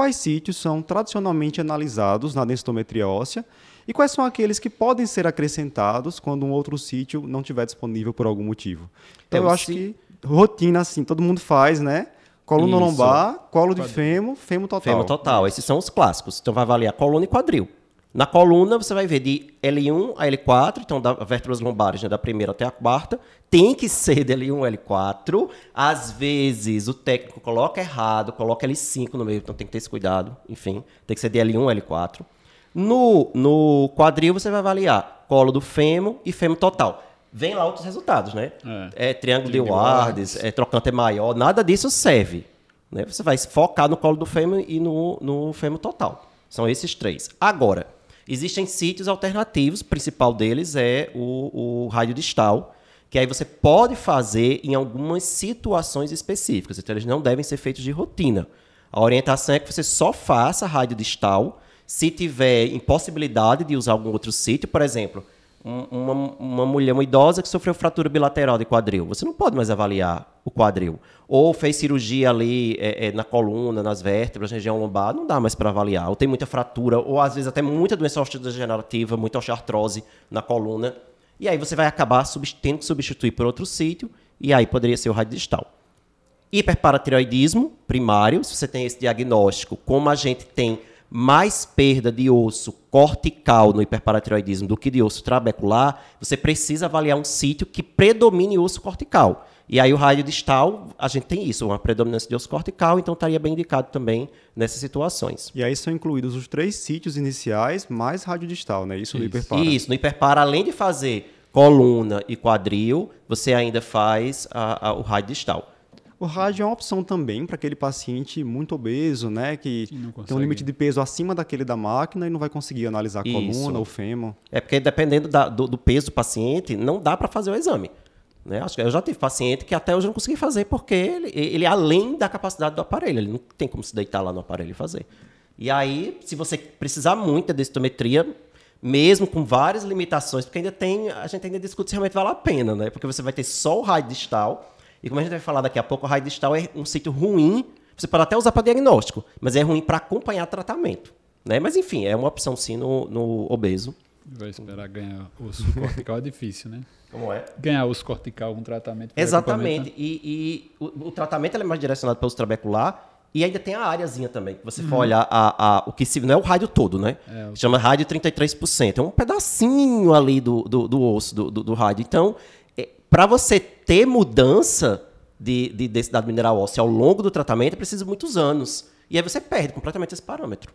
quais sítios são tradicionalmente analisados na densitometria óssea e quais são aqueles que podem ser acrescentados quando um outro sítio não estiver disponível por algum motivo. Então, Então, eu acho se- que rotina, assim, todo mundo faz, né? Coluna Isso. lombar, colo de fêmur, fêmur total. Fêmur total. Esses são os clássicos. Então vai avaliar coluna e quadril. Na coluna você vai ver de L1 a L4, então da vértebras lombares, né, da primeira até a quarta, tem que ser de L1 a L4. Às vezes o técnico coloca errado, coloca L5 no meio, então tem que ter esse cuidado. Enfim, tem que ser de L1 a L4. No, no quadril você vai avaliar colo do fêmur e fêmur total. Vem lá outros resultados, né? É, triângulo de Triângulo de Wardes, é, trocante é maior, nada disso serve. Né? Você vai focar no colo do fêmur e no, no fêmur total. São esses três. Agora, existem sítios alternativos, o principal deles é o, o rádio distal, que aí você pode fazer em algumas situações específicas. Então, eles não devem ser feitos de rotina. A orientação é que você só faça rádio distal se tiver impossibilidade de usar algum outro sítio, por exemplo, um- uma, uma mulher, uma idosa que sofreu fratura bilateral de quadril, você não pode mais avaliar o quadril. Ou fez cirurgia ali é, é, na coluna, nas vértebras, região lombar, não dá mais para avaliar. Ou tem muita fratura, ou às vezes até muita doença osteodegenerativa, muita osteoartrose na coluna. E aí você vai acabar tendo que substituir por outro sítio, e aí poderia ser o rádio distal. Hiperparatireoidismo primário, se você tem esse diagnóstico, como a gente tem mais perda de osso cortical no hiperparatireoidismo do que de osso trabecular, você precisa avaliar um sítio que predomine osso cortical. E aí o raio distal, a gente tem isso, uma predominância de osso cortical, então estaria bem indicado também nessas situações. E aí são incluídos os três sítios iniciais mais radiodistal, né? Isso, no hiperpara. Isso, no hiperpara, além de fazer coluna e quadril, você ainda faz a- a- o raio distal. O rádio é uma opção também para aquele paciente muito obeso, né? Que tem um limite de peso acima daquele da máquina e não vai conseguir analisar a Isso. coluna ou fêmur. É porque dependendo da- do, do peso do paciente, não dá para fazer o exame. Né? Acho que eu já tive paciente que até hoje eu não consegui fazer porque ele, ele é além da capacidade do aparelho, ele não tem como se deitar lá no aparelho e fazer. E aí, se você precisar muito da densitometria, mesmo com várias limitações, porque ainda tem, a gente ainda discute se realmente vale a pena, né? Porque você vai ter só o raio distal, e como a gente vai falar daqui a pouco, o raio distal é um sítio ruim, você pode até usar para diagnóstico, mas é ruim para acompanhar tratamento. Né? Mas enfim, é uma opção sim no, no obeso. Vai esperar ganhar osso cortical é difícil, né? Como é? Ganhar osso cortical com tratamento. Exatamente. equipamento, E, e o, o tratamento é mais direcionado para o trabecular e ainda tem a áreazinha também. que Você for olhar a, a- o que se. Não é o rádio todo, né? É, o- Chama rádio 33%. É um pedacinho ali do, do, do osso do, do, do rádio. Então, para você ter mudança de, de densidade mineral óssea ao longo do tratamento, é preciso muitos anos. E aí você perde completamente esse parâmetro.